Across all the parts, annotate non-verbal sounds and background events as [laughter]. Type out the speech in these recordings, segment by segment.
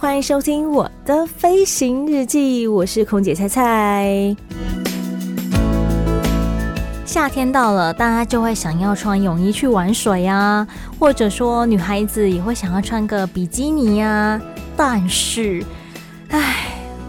欢迎收听我的飞行日记，我是空姐菜菜。夏天到了，大家就会想要穿泳衣去玩水呀，或者说女孩子也会想要穿个比基尼呀。但是，唉，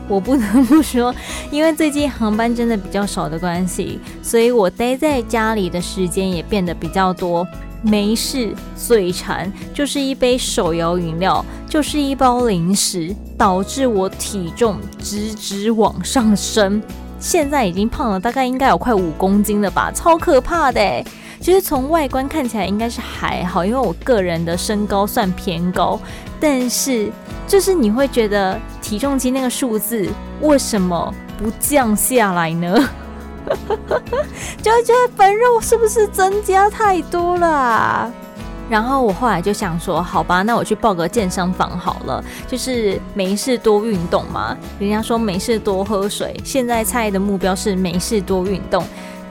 我不得不说，因为最近航班真的比较少的关系，所以我待在家里的时间也变得比较多。没事，嘴馋就是一杯手摇饮料，就是一包零食，导致我体重直直往上升。现在已经胖了，大概应该有快五公斤了吧，超可怕的。其实从外观看起来应该是还好，因为我个人的身高算偏高，但是就是你会觉得体重机那个数字为什么不降下来呢？就 [laughs] 觉得肥肉是不是增加太多了？然后我后来就想说，好吧，那我去报个健身房好了。就是没事多运动嘛，人家说没事多喝水。现在菜的目标是没事多运动，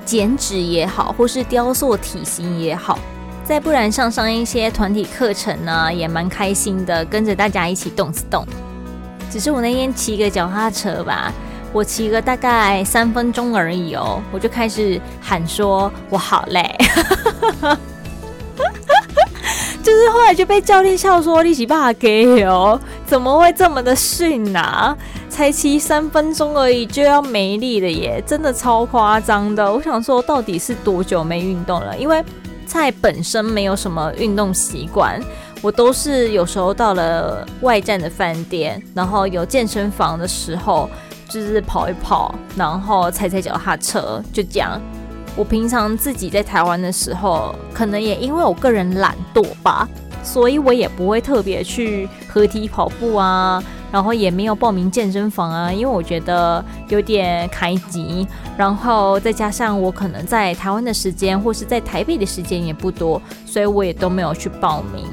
减脂也好，或是雕塑体型也好。再不然上上一些团体课程呢，也蛮开心的，跟着大家一起动次动。只是我那天骑个脚踏车吧。我骑个大概三分钟而已哦，我就开始喊说：“我好累。[laughs] ”就是后来就被教练笑说：“你是爸给哦，怎么会这么的逊啊？才骑三分钟而已就要没力了耶，真的超夸张的。”我想说，到底是多久没运动了？因为菜本身没有什么运动习惯，我都是有时候到了外站的饭店，然后有健身房的时候。就是跑一跑，然后踩踩脚踏车，就这样。我平常自己在台湾的时候，可能也因为我个人懒惰吧，所以我也不会特别去合体跑步啊，然后也没有报名健身房啊，因为我觉得有点开机。然后再加上我可能在台湾的时间或是在台北的时间也不多，所以我也都没有去报名。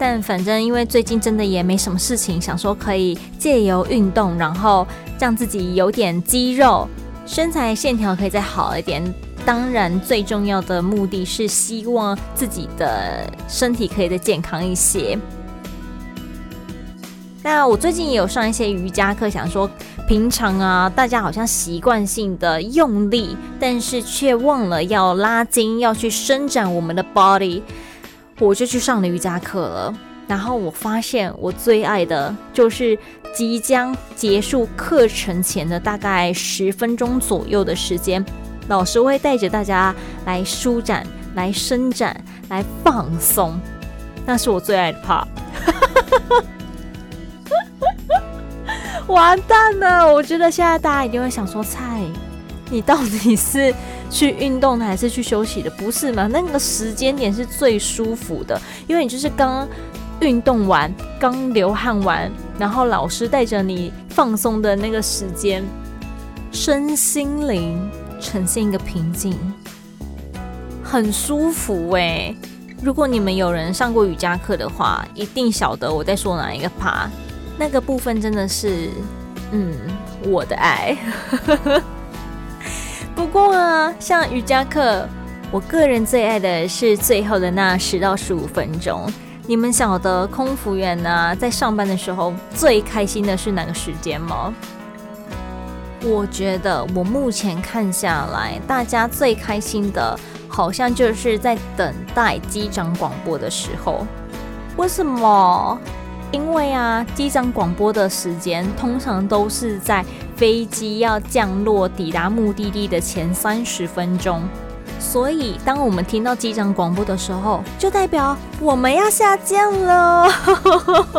但反正因为最近真的也没什么事情，想说可以借由运动，然后让自己有点肌肉，身材线条可以再好一点。当然，最重要的目的是希望自己的身体可以再健康一些。那我最近也有上一些瑜伽课，想说平常啊，大家好像习惯性的用力，但是却忘了要拉筋，要去伸展我们的 body。我就去上了瑜伽课了，然后我发现我最爱的就是即将结束课程前的大概十分钟左右的时间，老师会带着大家来舒展、来伸展、来放松，那是我最爱的 part。[laughs] 完蛋了，我觉得现在大家一定会想说：“菜，你到底是？”去运动的还是去休息的？不是吗？那个时间点是最舒服的，因为你就是刚运动完，刚流汗完，然后老师带着你放松的那个时间，身心灵呈现一个平静，很舒服欸。如果你们有人上过瑜伽课的话，一定晓得我在说哪一个趴。那个部分真的是，嗯，我的爱。不过啊，像瑜伽课，我个人最爱的是最后的那十到十五分钟。你们晓得空服员呢，在上班的时候最开心的是哪个时间吗？我觉得我目前看下来，大家最开心的，好像就是在等待机长广播的时候。为什么？因为啊，机长广播的时间通常都是在飞机要降落、抵达目的地的前三十分钟，所以当我们听到机长广播的时候，就代表我们要下降了。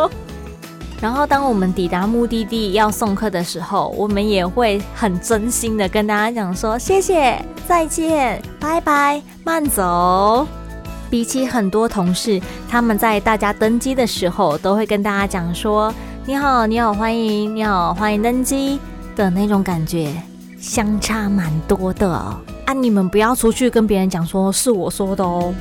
[laughs] 然后，当我们抵达目的地要送客的时候，我们也会很真心的跟大家讲说：谢谢、再见、拜拜、慢走。比起很多同事，他们在大家登机的时候都会跟大家讲说：“你好，你好，欢迎，你好，欢迎登机”的那种感觉，相差蛮多的啊！你们不要出去跟别人讲说是我说的哦。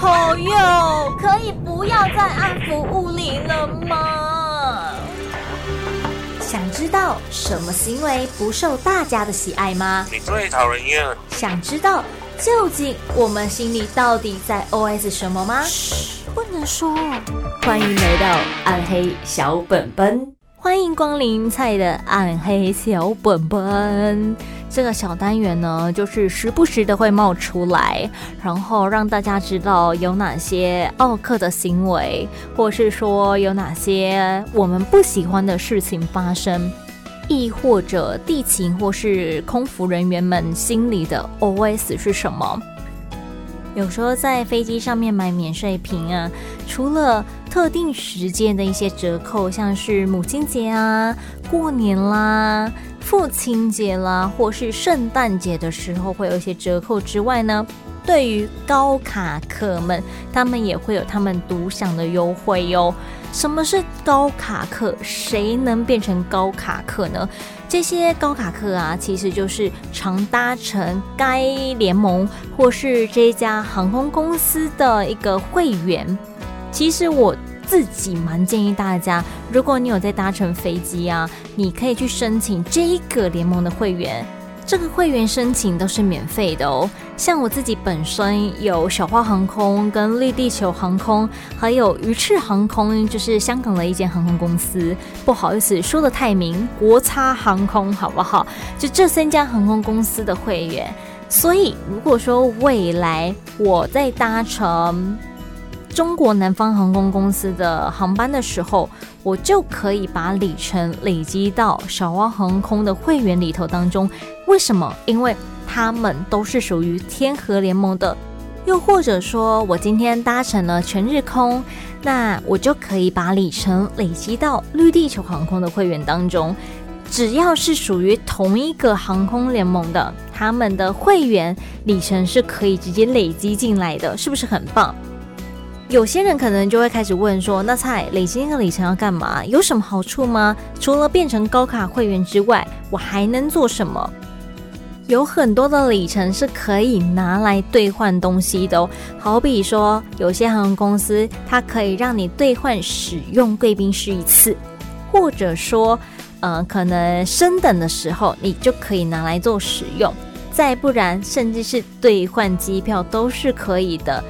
朋友，可以不要再安抚物理了吗？想知道什么行为不受大家的喜爱吗？你最讨人厌。想知道究竟我们心里到底在 OS 什么吗？嘘，不能说。欢迎来到暗黑小本本，欢迎光临菜的暗黑小本本。这个小单元呢，就是时不时的会冒出来，然后让大家知道有哪些奥克的行为，或是说有哪些我们不喜欢的事情发生，亦或者地勤或是空服人员们心里的 OS 是什么。有时候在飞机上面买免税品啊，除了特定时间的一些折扣，像是母亲节啊、过年啦、父亲节啦，或是圣诞节的时候会有一些折扣之外呢，对于高卡客们，他们也会有他们独享的优惠哟。什么是高卡客？谁能变成高卡客呢？这些高卡客啊，其实就是常搭乘该联盟或是这家航空公司的一个会员。其实我自己蛮建议大家，如果你有在搭乘飞机啊，你可以去申请这一个联盟的会员。这个会员申请都是免费的哦。像我自己本身有小花航空、跟绿地球航空，还有鱼翅航空，就是香港的一间航空公司。不好意思说得太明，国差航空好不好？就这三家航空公司的会员。所以如果说未来我在搭乘中国南方航空公司的航班的时候，我就可以把里程累积到小蛙航空的会员里头当中。为什么？因为他们都是属于天河联盟的。又或者说我今天搭乘了全日空，那我就可以把里程累积到绿地球航空的会员当中。只要是属于同一个航空联盟的，他们的会员里程是可以直接累积进来的，是不是很棒？有些人可能就会开始问说：“那菜累积那个里程要干嘛？有什么好处吗？除了变成高卡会员之外，我还能做什么？”有很多的里程是可以拿来兑换东西的哦，好比说，有些航空公司它可以让你兑换使用贵宾室一次，或者说，呃，可能升等的时候你就可以拿来做使用，再不然甚至是兑换机票都是可以的，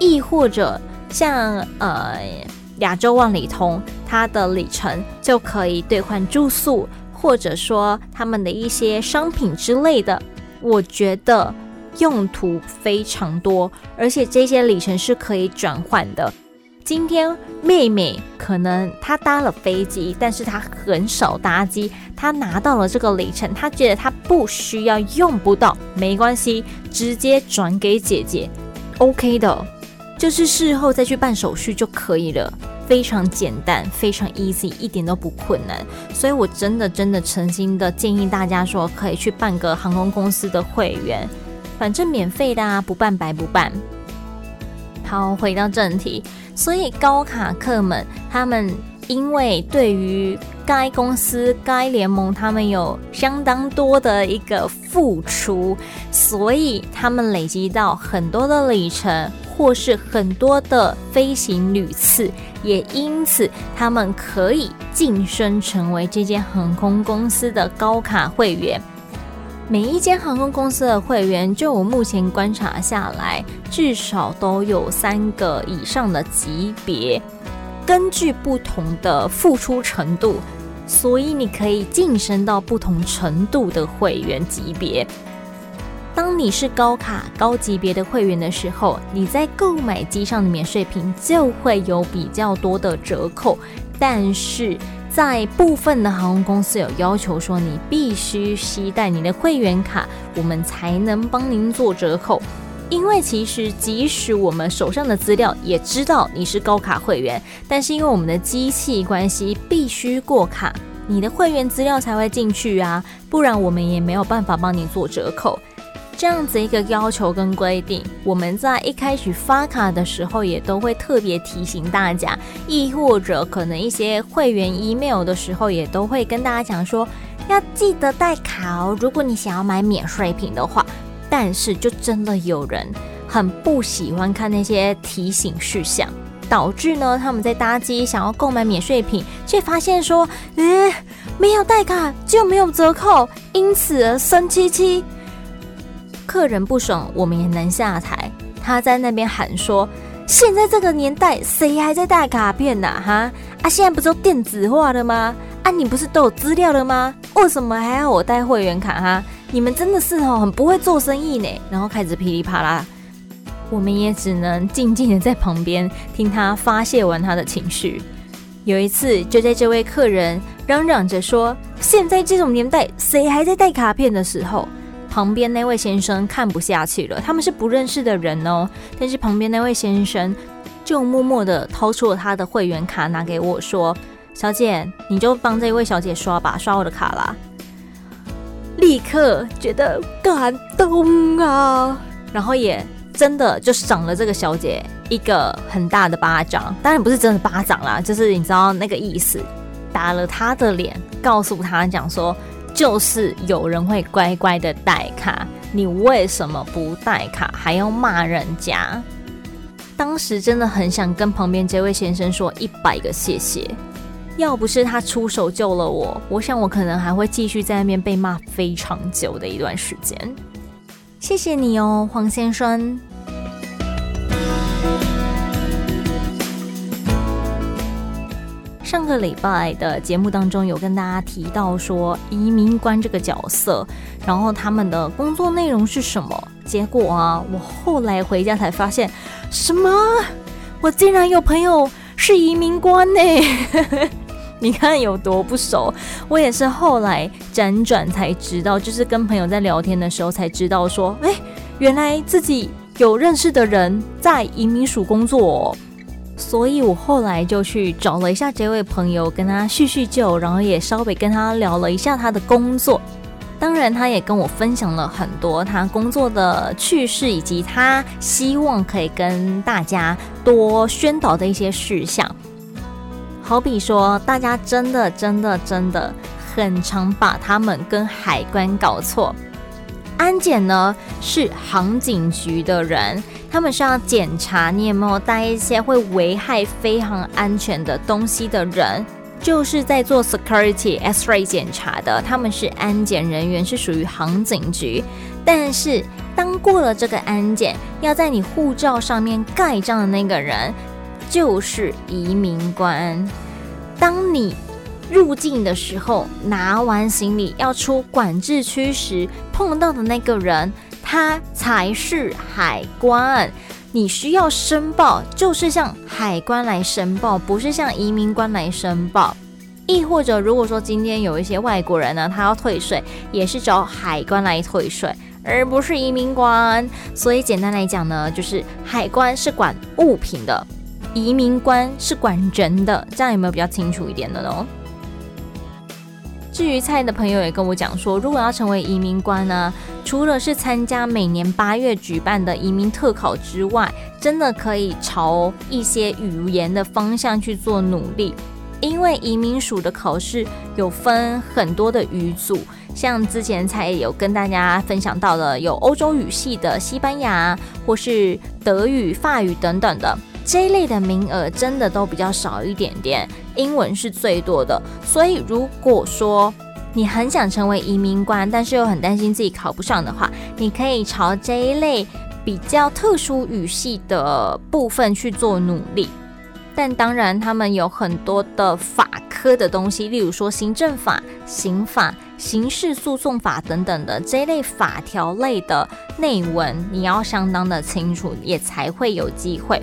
亦或者。像呃亚洲万里通，它的里程就可以兑换住宿，或者说他们的一些商品之类的。我觉得用途非常多，而且这些里程是可以转换的。今天妹妹可能她搭了飞机，但是她很少搭机，她拿到了这个里程，她觉得她不需要用不到，没关系，直接转给姐姐，OK 的。就是事后再去办手续就可以了，非常简单，非常 easy，一点都不困难。所以我真的真的诚心的建议大家说，可以去办个航空公司的会员，反正免费的啊，不办白不办。好，回到正题，所以高卡客们他们因为对于该公司、该联盟，他们有相当多的一个付出，所以他们累积到很多的里程。或是很多的飞行旅次，也因此他们可以晋升成为这间航空公司的高卡会员。每一间航空公司的会员，就我目前观察下来，至少都有三个以上的级别，根据不同的付出程度，所以你可以晋升到不同程度的会员级别。当你是高卡高级别的会员的时候，你在购买机上的免税品就会有比较多的折扣，但是在部分的航空公司有要求说，你必须携带你的会员卡，我们才能帮您做折扣。因为其实即使我们手上的资料也知道你是高卡会员，但是因为我们的机器关系必须过卡。你的会员资料才会进去啊，不然我们也没有办法帮你做折扣。这样子一个要求跟规定，我们在一开始发卡的时候也都会特别提醒大家，亦或者可能一些会员 email 的时候也都会跟大家讲说，要记得带卡哦。如果你想要买免税品的话，但是就真的有人很不喜欢看那些提醒事项，导致呢他们在搭机想要购买免税品，却发现说，诶，没有带卡就没有折扣，因此而生气气。客人不爽，我们也能下台。他在那边喊说：“现在这个年代，谁还在带卡片啊？哈啊！现在不都电子化了吗？啊，你不是都有资料了吗？为什么还要我带会员卡？哈，你们真的是哦，很不会做生意呢。”然后开始噼里啪啦，我们也只能静静的在旁边听他发泄完他的情绪。有一次，就在这位客人嚷嚷着说：“现在这种年代，谁还在带卡片的时候？”旁边那位先生看不下去了，他们是不认识的人哦。但是旁边那位先生就默默的掏出了他的会员卡，拿给我说：“小姐，你就帮这位小姐刷吧，刷我的卡啦。”立刻觉得感动啊，然后也真的就赏了这个小姐一个很大的巴掌，当然不是真的巴掌啦，就是你知道那个意思，打了她的脸，告诉她讲说。就是有人会乖乖的带卡，你为什么不带卡还要骂人家？当时真的很想跟旁边这位先生说一百个谢谢，要不是他出手救了我，我想我可能还会继续在那边被骂非常久的一段时间。谢谢你哦，黄先生。个礼拜的节目当中，有跟大家提到说移民官这个角色，然后他们的工作内容是什么？结果啊，我后来回家才发现，什么？我竟然有朋友是移民官呢！[laughs] 你看有多不熟？我也是后来辗转才知道，就是跟朋友在聊天的时候才知道说，哎，原来自己有认识的人在移民署工作。所以我后来就去找了一下这位朋友，跟他叙叙旧，然后也稍微跟他聊了一下他的工作。当然，他也跟我分享了很多他工作的趣事，以及他希望可以跟大家多宣导的一些事项。好比说，大家真的、真的、真的很常把他们跟海关搞错。安检呢，是航警局的人。他们是要检查你有没有带一些会危害飞航安全的东西的人，就是在做 security X-ray 检查的。他们是安检人员，是属于航警局。但是当过了这个安检，要在你护照上面盖章的那个人，就是移民官。当你入境的时候，拿完行李要出管制区时，碰到的那个人。他才是海关，你需要申报，就是向海关来申报，不是向移民官来申报。亦或者，如果说今天有一些外国人呢，他要退税，也是找海关来退税，而不是移民官。所以简单来讲呢，就是海关是管物品的，移民官是管人的。这样有没有比较清楚一点的呢？至于蔡的朋友也跟我讲说，如果要成为移民官呢，除了是参加每年八月举办的移民特考之外，真的可以朝一些语言的方向去做努力。因为移民署的考试有分很多的语组，像之前才有跟大家分享到的，有欧洲语系的西班牙或是德语、法语等等的这一类的名额，真的都比较少一点点。英文是最多的，所以如果说你很想成为移民官，但是又很担心自己考不上的话，你可以朝这一类比较特殊语系的部分去做努力。但当然，他们有很多的法科的东西，例如说行政法、刑法、刑事诉讼法等等的这一类法条类的内文，你要相当的清楚，也才会有机会。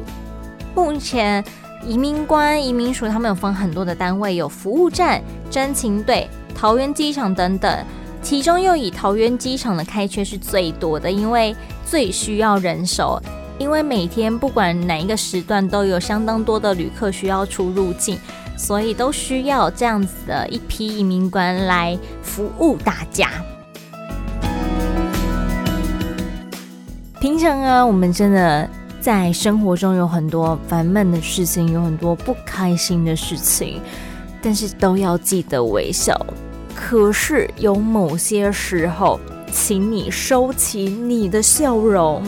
目前。移民官、移民署，他们有分很多的单位，有服务站、侦勤队、桃园机场等等。其中又以桃园机场的开缺是最多的，因为最需要人手。因为每天不管哪一个时段，都有相当多的旅客需要出入境，所以都需要这样子的一批移民官来服务大家。平常啊，我们真的在生活中有很多烦闷的事情，有很多不开心的事情，但是都要记得微笑。可是有某些时候，请你收起你的笑容。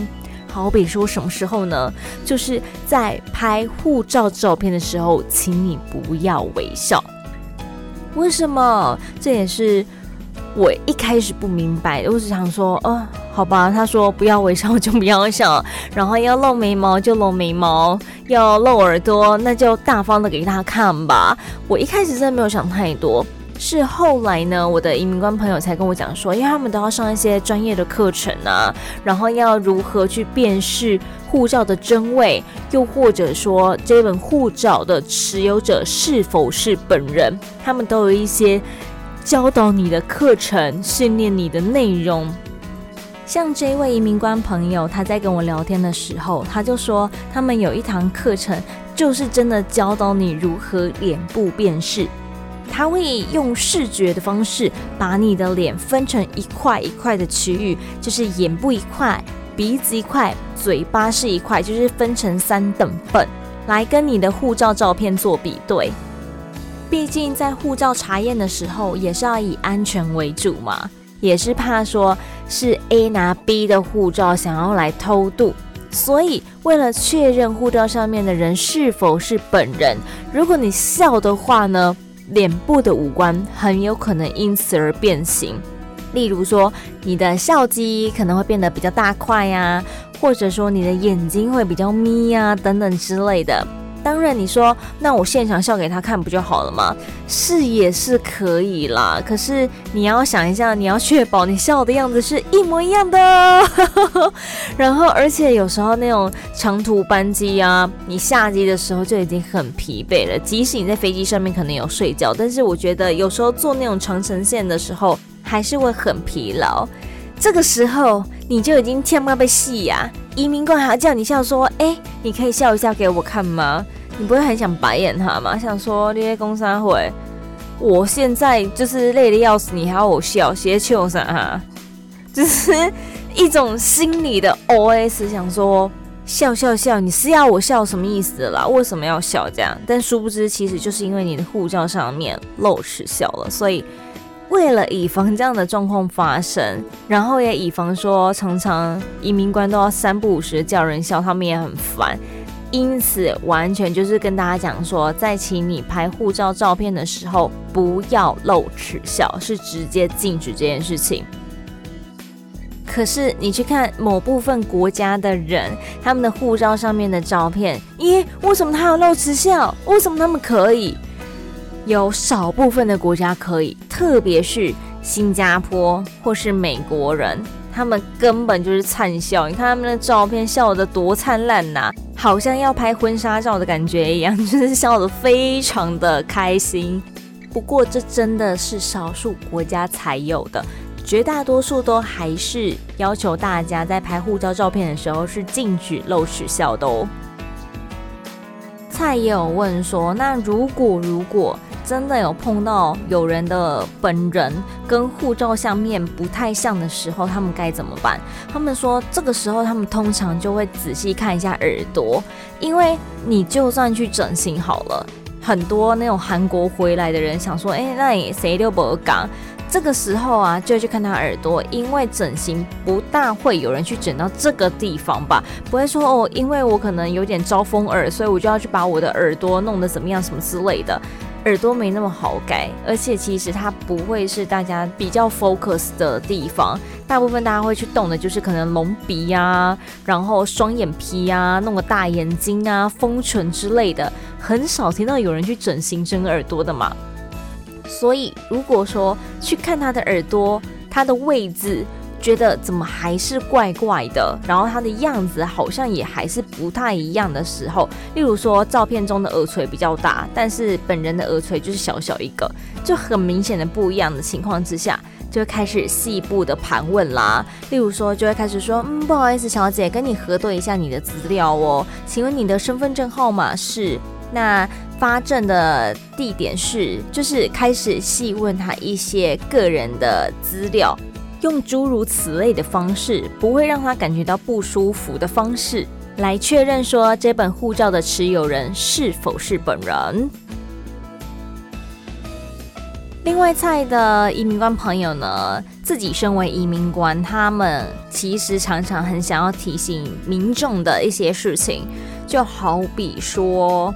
好比说什么时候呢？就是在拍护照照片的时候，请你不要微笑。为什么？这也是我一开始不明白。我只想说，哦，好吧，他说不要微笑就不要笑，然后要露眉毛就露眉毛，要露耳朵那就大方的给他看吧。我一开始真的没有想太多。是后来呢，我的移民官朋友才跟我讲说，因为他们都要上一些专业的课程啊，然后要如何去辨识护照的真伪，又或者说这本护照的持有者是否是本人，他们都有一些教导你的课程，训练你的内容。像这位移民官朋友，他在跟我聊天的时候，他就说他们有一堂课程，就是真的教导你如何脸部辨识。他会用视觉的方式把你的脸分成一块一块的区域，就是眼部一块，鼻子一块，嘴巴是一块，就是分成三等份，来跟你的护照照片做比对。毕竟在护照查验的时候，也是要以安全为主嘛，也是怕说是 A 拿 B 的护照想要来偷渡，所以为了确认护照上面的人是否是本人，如果你笑的话呢，脸部的五官很有可能因此而变形，例如说你的笑肌可能会变得比较大块呀，或者说你的眼睛会比较眯呀等等之类的。当然，你说那我现场笑给他看不就好了吗？是也是可以啦。可是你要想一下，你要确保你笑的样子是一模一样的。[laughs] 然后，而且有时候那种长途班机啊，你下机的时候就已经很疲惫了。即使你在飞机上面可能有睡觉，但是我觉得有时候坐那种长程线的时候还是会很疲劳。这个时候你就已经天妈被戏呀！移民官还要叫你笑，说：“哎，你可以笑一笑给我看吗？”你不会很想白眼他吗？想说这些公三会，我现在就是累得要死，你还要我笑，写秋啥哈？[laughs] 就是一种心理的 OS，想说笑笑笑，你是要我笑什么意思啦？为什么要笑这样？但殊不知，其实就是因为你的护照上面露齿笑了，所以。为了以防这样的状况发生，然后也以防说常常移民官都要三不五时叫人笑，他们也很烦，因此完全就是跟大家讲说，在请你拍护照照片的时候，不要露齿笑，是直接禁止这件事情。可是你去看某部分国家的人，他们的护照上面的照片，咦，为什么他要露齿笑？为什么他们可以？有少部分的国家可以，特别是新加坡或是美国人，他们根本就是灿笑。你看他们的照片，笑得多灿烂呐，好像要拍婚纱照的感觉一样，就是笑得非常的开心。[laughs] 不过这真的是少数国家才有的，绝大多数都还是要求大家在拍护照照片的时候是禁止露齿笑的哦。蔡也有问说，那如果如果真的有碰到有人的本人跟护照相面不太像的时候，他们该怎么办？他们说这个时候他们通常就会仔细看一下耳朵，因为你就算去整形好了，很多那种韩国回来的人想说，哎，那你谁都不讲。这个时候啊，就去看他耳朵，因为整形不大会有人去整到这个地方吧，不会说哦，因为我可能有点招风耳，所以我就要去把我的耳朵弄得怎么样什么之类的。耳朵没那么好改，而且其实它不会是大家比较 focus 的地方，大部分大家会去动的就是可能隆鼻呀、啊，然后双眼皮呀、啊，弄个大眼睛啊，丰唇之类的，很少听到有人去整形整耳朵的嘛。所以如果说去看他的耳朵，他的位置。觉得怎么还是怪怪的，然后他的样子好像也还是不太一样的时候，例如说照片中的耳垂比较大，但是本人的耳垂就是小小一个，就很明显的不一样的情况之下，就会开始细部的盘问啦。例如说就会开始说，嗯，不好意思，小姐，跟你核对一下你的资料哦，请问你的身份证号码是？那发证的地点是，就是开始细问他一些个人的资料，用诸如此类的方式，不会让他感觉到不舒服的方式，来确认说这本护照的持有人是否是本人。另外，蔡的移民官朋友呢，自己身为移民官，他们其实常常很想要提醒民众的一些事情，就好比说。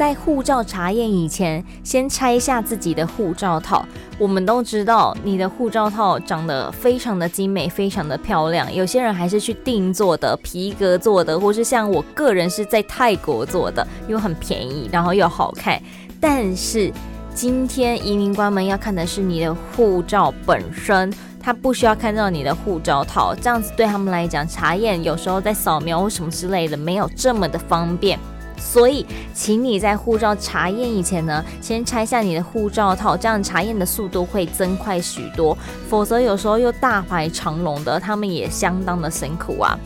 在护照查验以前，先拆下自己的护照套。我们都知道，你的护照套长得非常的精美，非常的漂亮。有些人还是去定做的，皮革做的，或是像我个人是在泰国做的，又很便宜，然后又好看。但是今天移民官们要看的是你的护照本身，他不需要看到你的护照套。这样子对他们来讲，查验有时候在扫描或什么之类的，没有这么的方便。所以，请你在护照查验以前呢，先拆下你的护照套，这样查验的速度会增快许多。否则，有时候又大排长龙的，他们也相当的辛苦啊。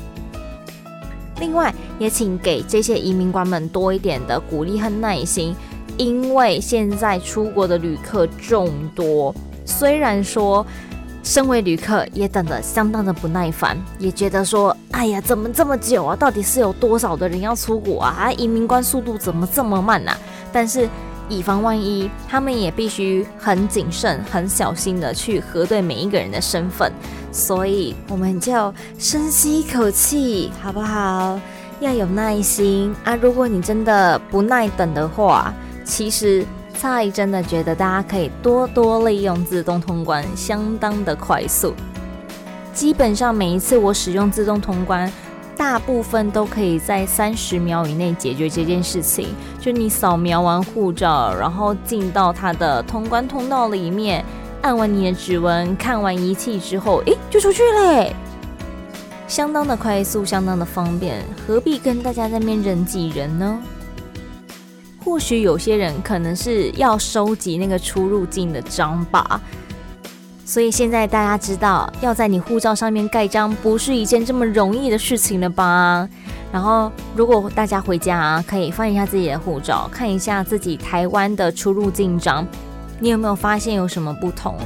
另外，也请给这些移民官们多一点的鼓励和耐心，因为现在出国的旅客众多，虽然说。身为旅客，也等得相当的不耐烦，也觉得说：“哎呀，怎么这么久啊？到底是有多少的人要出国啊？移民官速度怎么这么慢呢？”但是，以防万一，他们也必须很谨慎、很小心的去核对每一个人的身份。所以，我们就深吸一口气，好不好？要有耐心啊！如果你真的不耐等的话，其实。蔡真的觉得大家可以多多利用自动通关，相当的快速。基本上每一次我使用自动通关，大部分都可以在三十秒以内解决这件事情。就你扫描完护照，然后进到它的通关通道里面，按完你的指纹，看完仪器之后，诶，就出去嘞，相当的快速，相当的方便，何必跟大家在那边人挤人呢？或许有些人可能是要收集那个出入境的章吧，所以现在大家知道要在你护照上面盖章不是一件这么容易的事情了吧？然后如果大家回家啊，可以翻一下自己的护照，看一下自己台湾的出入境章，你有没有发现有什么不同？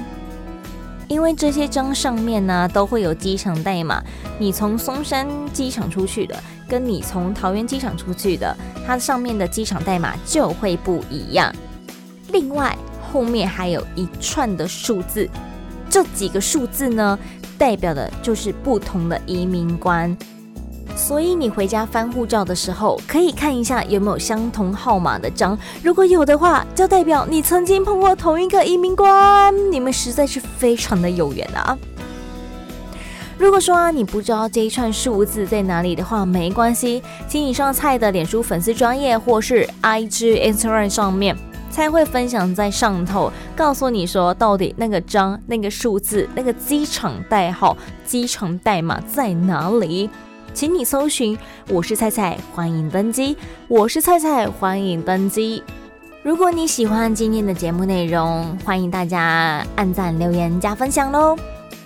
因为这些章上面呢都会有机场代码，你从松山机场出去的。跟你从桃园机场出去的，它上面的机场代码就会不一样。另外，后面还有一串的数字，这几个数字呢，代表的就是不同的移民官。所以你回家翻护照的时候，可以看一下有没有相同号码的章。如果有的话，就代表你曾经碰过同一个移民官，你们实在是非常的有缘啊。如果说，你不知道这一串数字在哪里的话，没关系，请你上蔡的脸书粉丝专页或是 IG Instagram 上面，蔡会分享在上头，告诉你说到底那个章、那个数字、那个机场代号、机场代码在哪里，请你搜寻。我是蔡蔡，欢迎登机。我是蔡蔡，欢迎登机。如果你喜欢今天的节目内容，欢迎大家按赞、留言、加分享喽。